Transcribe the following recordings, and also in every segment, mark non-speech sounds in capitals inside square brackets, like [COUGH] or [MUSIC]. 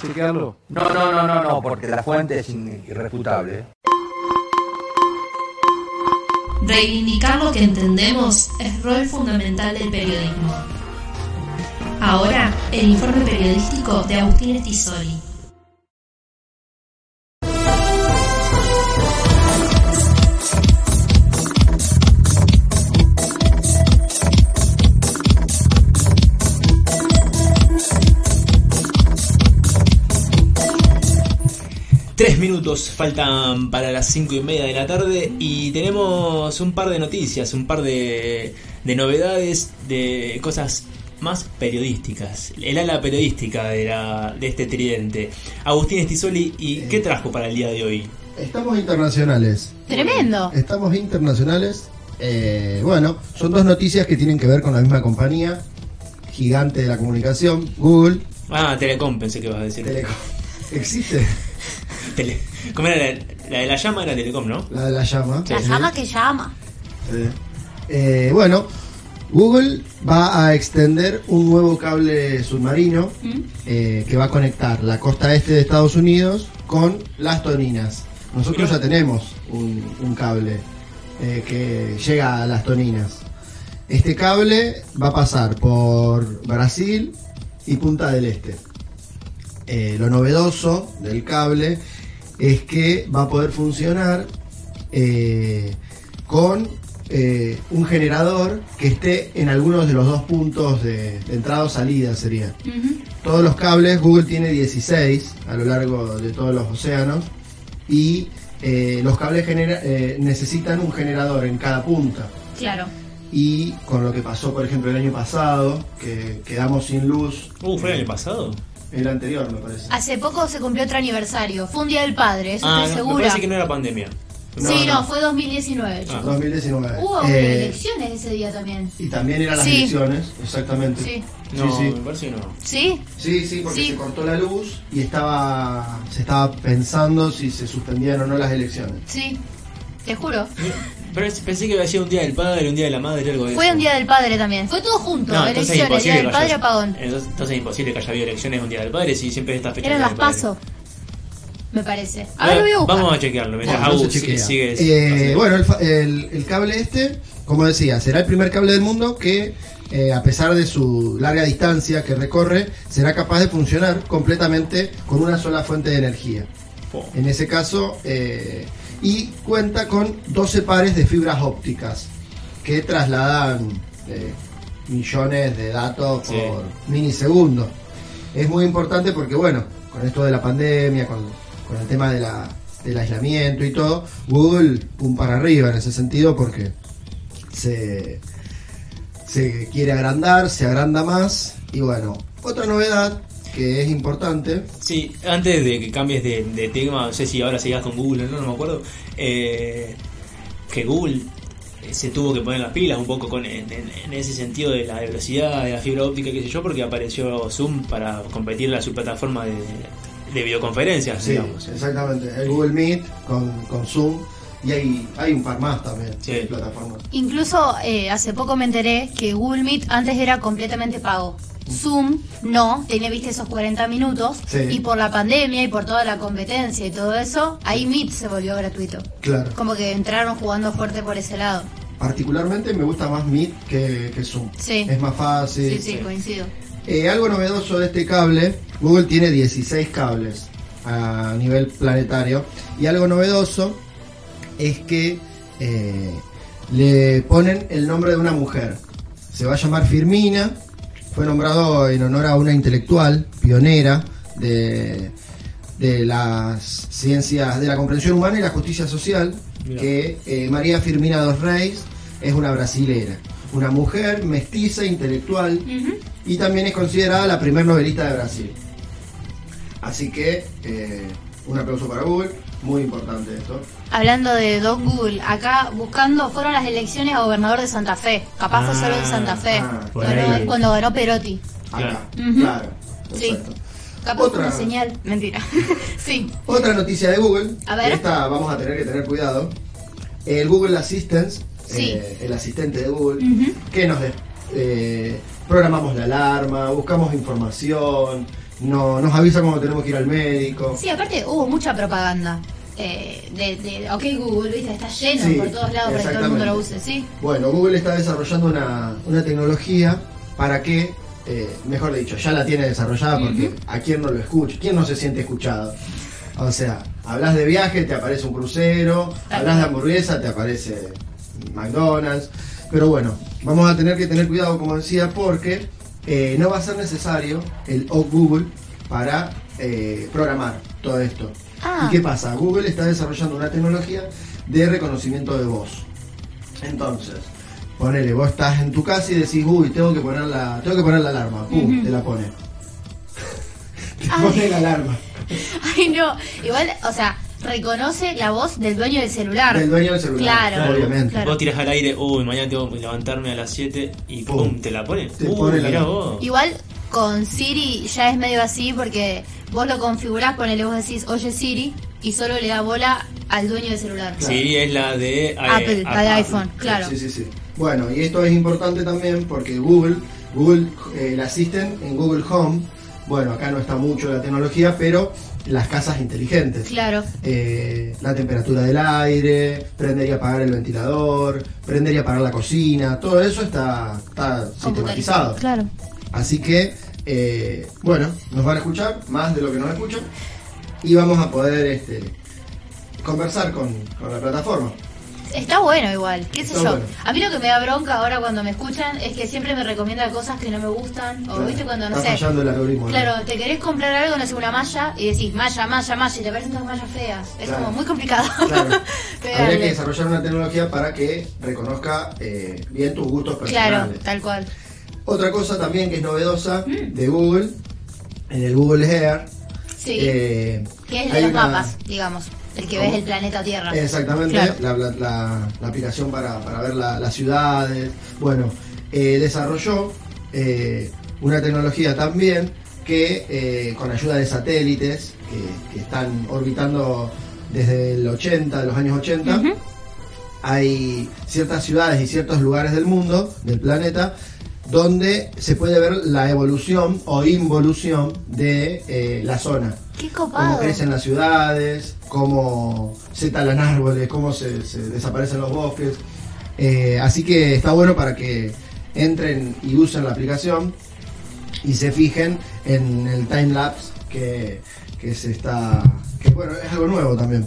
chequearlo? No, no, no, no, no, porque la fuente es irrefutable. Reivindicar lo que entendemos es rol fundamental del periodismo. Ahora, el informe periodístico de Agustín Estisoli. Minutos faltan para las cinco y media de la tarde y tenemos un par de noticias, un par de, de novedades, de cosas más periodísticas. El ala periodística de, la, de este tridente. Agustín Estisoli, ¿y qué trajo para el día de hoy? Estamos internacionales. Tremendo. Estamos internacionales. Eh, bueno, son dos noticias que tienen que ver con la misma compañía, gigante de la comunicación, Google. Ah, Telecom pensé que ibas a decir. Telecom. [LAUGHS] ¿Existe? Tele- ¿Cómo era la, la de la llama? Era Telecom, ¿no? La de la llama. La llama que llama. Sí. Eh, bueno, Google va a extender un nuevo cable submarino eh, que va a conectar la costa este de Estados Unidos con las Toninas. Nosotros ya tenemos un, un cable eh, que llega a las Toninas. Este cable va a pasar por Brasil y Punta del Este. Eh, lo novedoso del cable es que va a poder funcionar eh, con eh, un generador que esté en algunos de los dos puntos de, de entrada o salida sería. Todos los cables, Google tiene 16 a lo largo de todos los océanos y eh, los cables genera- eh, necesitan un generador en cada punta. Claro. Y con lo que pasó, por ejemplo, el año pasado, que quedamos sin luz. Uh, ¿fue el año pasado? El anterior, me parece. Hace poco se cumplió otro aniversario. Fue un día del padre, eso Ah, estoy no, me segura. parece que no era pandemia. sí, no, fue 2019. Ah. chicos. 2019. Hubo Eh, elecciones ese día también. y también eran las Sí. elecciones, exactamente. Sí. No, sí, me sí. parece que no. ¿Sí? Sí, sí, porque Sí. se cortó la luz y estaba se estaba pensando si se suspendían o no las elecciones. Sí. Te juro. Pero pensé que había sido un día del padre, un día de la madre, algo de Fue eso. un día del padre también. Fue todo junto. No, entonces es elecciones, imposible día del que padre, haya- apagón. Entonces, entonces es imposible que haya habido elecciones un día del padre si siempre está fecha Eran las padre. paso. Me parece. A ver, lo voy a buscar. Vamos a chequearlo. Mientras Bueno, no se chequea. sigue. Eh, bueno, el, fa- el- el cable este, como decía, será el primer cable del mundo que, eh, a pesar de su larga distancia que recorre, será capaz de funcionar completamente con una sola fuente de energía. Oh. En ese caso, eh, y cuenta con 12 pares de fibras ópticas que trasladan eh, millones de datos Sí. por milisegundo. Es muy importante porque, bueno, con esto de la pandemia, con, con el tema de la- del aislamiento y todo, Google pum para arriba en ese sentido porque se, se quiere agrandar, se agranda más y bueno, otra novedad que es importante Sí, antes de que cambies de, de tema, no sé si ahora sigas con Google o no, no me acuerdo. eh, que Google eh, se tuvo que poner las pilas un poco con en, en- en ese sentido de la velocidad, de la fibra óptica, qué sé yo, porque apareció Zoom para competir a su plataforma de, de videoconferencias, Sí, digamos. exactamente. El Google Meet con, con Zoom y hay, hay un par más también Sí. de plataformas. Incluso eh, hace poco me enteré que Google Meet antes era completamente pago. Zoom no, tenía viste esos 40 minutos Sí. y por la pandemia y por toda la competencia y todo eso, ahí Meet se volvió gratuito. Claro. Como que entraron jugando fuerte por ese lado. Particularmente me gusta más Meet que, que Zoom. Sí. Es más fácil. Sí, sí, coincido. Eh, algo novedoso de este cable, Google tiene 16 cables a nivel planetario y algo novedoso es que eh, le ponen el nombre de una mujer. Se va a llamar Firmina, fue nombrado en honor a una intelectual pionera de, de las ciencias de la comprensión humana y la justicia social, Mirá. que eh, María Firmina dos Reis es una brasilera, una mujer mestiza, intelectual y también es considerada la primer novelista de Brasil. Así que eh, un aplauso para Google, muy importante esto. Hablando de Don Google, acá buscando fueron las elecciones a gobernador de Santa Fe. Capaz fue solo en Santa Fe. ah, Ganó- cuando ganó Perotti. Acá, claro. Sí. Capaz Otra- señal. Mentira. [LAUGHS] sí. Otra noticia de Google, A ver. esta vamos a tener que tener cuidado. El Google Assistant, Sí. eh, el asistente de Google, Ujú. que nos eh, programamos la alarma, buscamos información, no, nos avisa cuando tenemos que ir al médico. Sí, aparte hubo mucha propaganda. eh, de, de OK Google, ¿viste? Está lleno Sí, por todos lados para que todo el mundo lo use. ¿sí? Bueno, Google está desarrollando una, una tecnología para que, eh, mejor dicho, ya la tiene desarrollada porque a quién no lo escucha, quién no se siente escuchado. O sea, hablas de viaje, te aparece un crucero, hablas de hamburguesa, te aparece McDonald's. Pero bueno, vamos a tener que tener cuidado, como decía, porque eh, no va a ser necesario el OK Google para eh, programar todo esto. Ah. ¿Y qué pasa? Google está desarrollando una tecnología de reconocimiento de voz. Entonces, ponele, vos estás en tu casa y decís, uy, tengo que poner la, tengo que poner la alarma. Pum, te la pone. [LAUGHS] te Ay. pone la alarma. Ay, no. Igual, o sea, reconoce la voz del dueño del celular. Del dueño del celular, Claro, obviamente. claro. Vos tirás al aire, uy, mañana tengo que levantarme a las 7 y pum, Pum. te la pone. Te uy, pone la- vos. Igual con Siri ya es medio así porque vos lo configurás, ponele vos decís, oye Siri, y solo le da bola al dueño del celular. Claro. Sí, es la de eh, Apple, la de iPhone, claro. Sí, sí, sí. Bueno, y esto es importante también porque Google, Google, eh, el Assistant en Google Home, bueno, acá no está mucho la tecnología, pero las casas inteligentes. Claro. eh, la temperatura del aire, prender y apagar el ventilador, prender y apagar la cocina, todo eso está, está sistematizado. Claro. Así que, eh, bueno, nos van a escuchar más de lo que nos escuchan y vamos a poder este, conversar con, con la plataforma. Está bueno igual, qué sé Está yo. bueno. A mí lo que me da bronca ahora cuando me escuchan es que siempre me recomienda cosas que no me gustan. O Claro, viste cuando, no está sé. fallando el algoritmo. ¿no? Claro, te querés comprar algo, no sé, una malla, y decís malla, malla, malla, y te parecen todas mallas feas. Es Claro. como muy complicado. Claro. [LAUGHS] Habría que desarrollar una tecnología para que reconozca eh, bien tus gustos personales. Claro, tal cual. Otra cosa también que es novedosa de Google, en el Google Mm. Sí. eh, que es de hay los una- mapas, digamos. El que ¿Cómo? ves el planeta Tierra. Exactamente, Claro. la, la- la- la aplicación para, para ver la- las ciudades. Bueno, eh, desarrolló eh, una tecnología también que eh, con ayuda de satélites que, que están orbitando desde el 80, de los años 80, Ujú. hay ciertas ciudades y ciertos lugares del mundo, del planeta, donde se puede ver la evolución o involución de eh, la zona Qué cómo copado. crecen las ciudades, cómo se talan árboles, cómo se, se desaparecen los bosques. Eh, así que está bueno para que entren y usen la aplicación y se fijen en el time lapse que, que se está. que bueno, es algo nuevo también.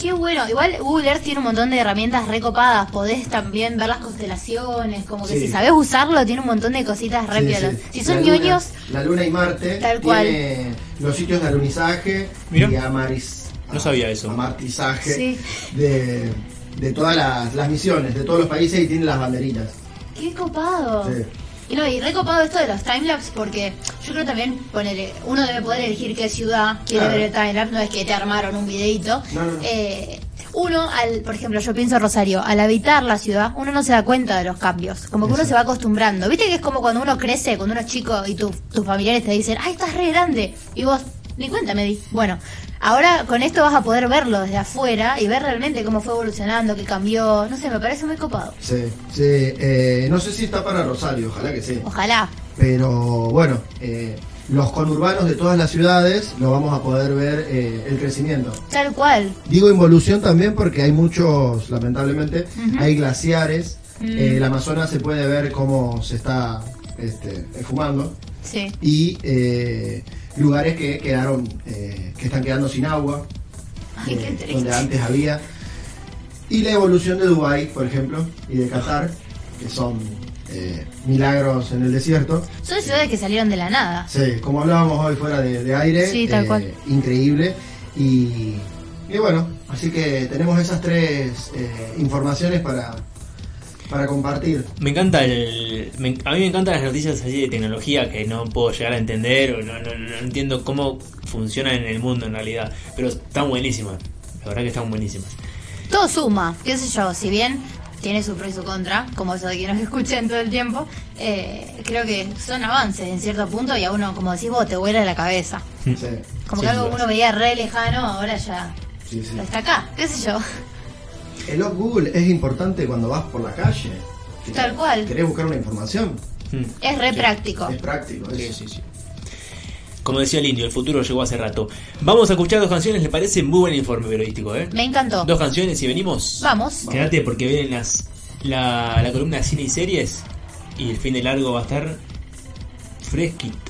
Qué bueno. Igual Google Earth tiene un montón de herramientas recopadas. Podés también ver las constelaciones. Como que Sí. si sabés usarlo, tiene un montón de cositas re Sí. Si son La luna- ñoños, La luna y Marte Tal cual. tiene los sitios de alunizaje Mira. y amariz, No sabía eso. amartizaje Sí. de, de todas las, las misiones, de todos los países y tiene las banderitas. qué copado. Sí. Y no, y recopado esto de los timelapse porque yo creo también, ponele, uno debe poder elegir qué ciudad quiere Claro. ver el timelapse, no es que te armaron un videito. No, no, no. Eh, uno, al, por ejemplo, yo pienso Rosario, al habitar la ciudad, uno no se da cuenta de los cambios, como que uno se va acostumbrando. ¿Viste que es como cuando uno crece, cuando uno es chico y tu- tus familiares te dicen, ay, estás re grande? Y vos, ni cuenta me di. Bueno, ahora con esto vas a poder verlo desde afuera y ver realmente cómo fue evolucionando, qué cambió. No sé, me parece muy copado. Sí, sí, eh, no sé si está para Rosario, ojalá que sí. Ojalá. Pero bueno, eh, los conurbanos de todas las ciudades lo vamos a poder ver eh, el crecimiento. Tal cual. Digo involución también porque hay muchos, lamentablemente, hay glaciares. Mm. Eh, el Amazonas se puede ver cómo se está este, esfumando. Sí. Y eh, lugares que quedaron, eh, que están quedando sin agua, Ay, eh, donde antes había. Y la evolución de Dubái, por ejemplo, y de Qatar, que son eh, milagros en el desierto. Son ciudades que salieron de la nada. Sí, como hablábamos hoy fuera de, de aire, Sí, tal eh, cual. increíble. Y, y bueno, así que tenemos esas tres informaciones para, para compartir. Me encanta el. me- a mí me encantan las noticias así de tecnología que no puedo llegar a entender o no, no- no entiendo cómo funcionan en el mundo en realidad. Pero están buenísimas. La verdad que están buenísimas. Todo suma, qué sé yo, si bien tiene su pro y su contra, como eso de que nos [LAUGHS] escuchen todo el tiempo, eh, creo que son avances en cierto punto y a uno, como decís vos, te vuela la cabeza. Sí, Como Sin que algo que dudas. uno veía re lejano, ahora ya sí, sí. está acá, qué sé yo. El log Google es importante cuando vas por la calle. Tal cual. ¿Querés buscar una información? Mm. Es re Sí. práctico. Es práctico. Sí, eso. sí, sí. Como decía el indio, el futuro llegó hace rato. Vamos a escuchar dos canciones, ¿le parece? Muy buen informe periodístico, ¿eh? Me encantó. Dos canciones y venimos. Vamos. Quédate porque vienen las, la, la columna de cine y series y el fin de largo va a estar fresquito.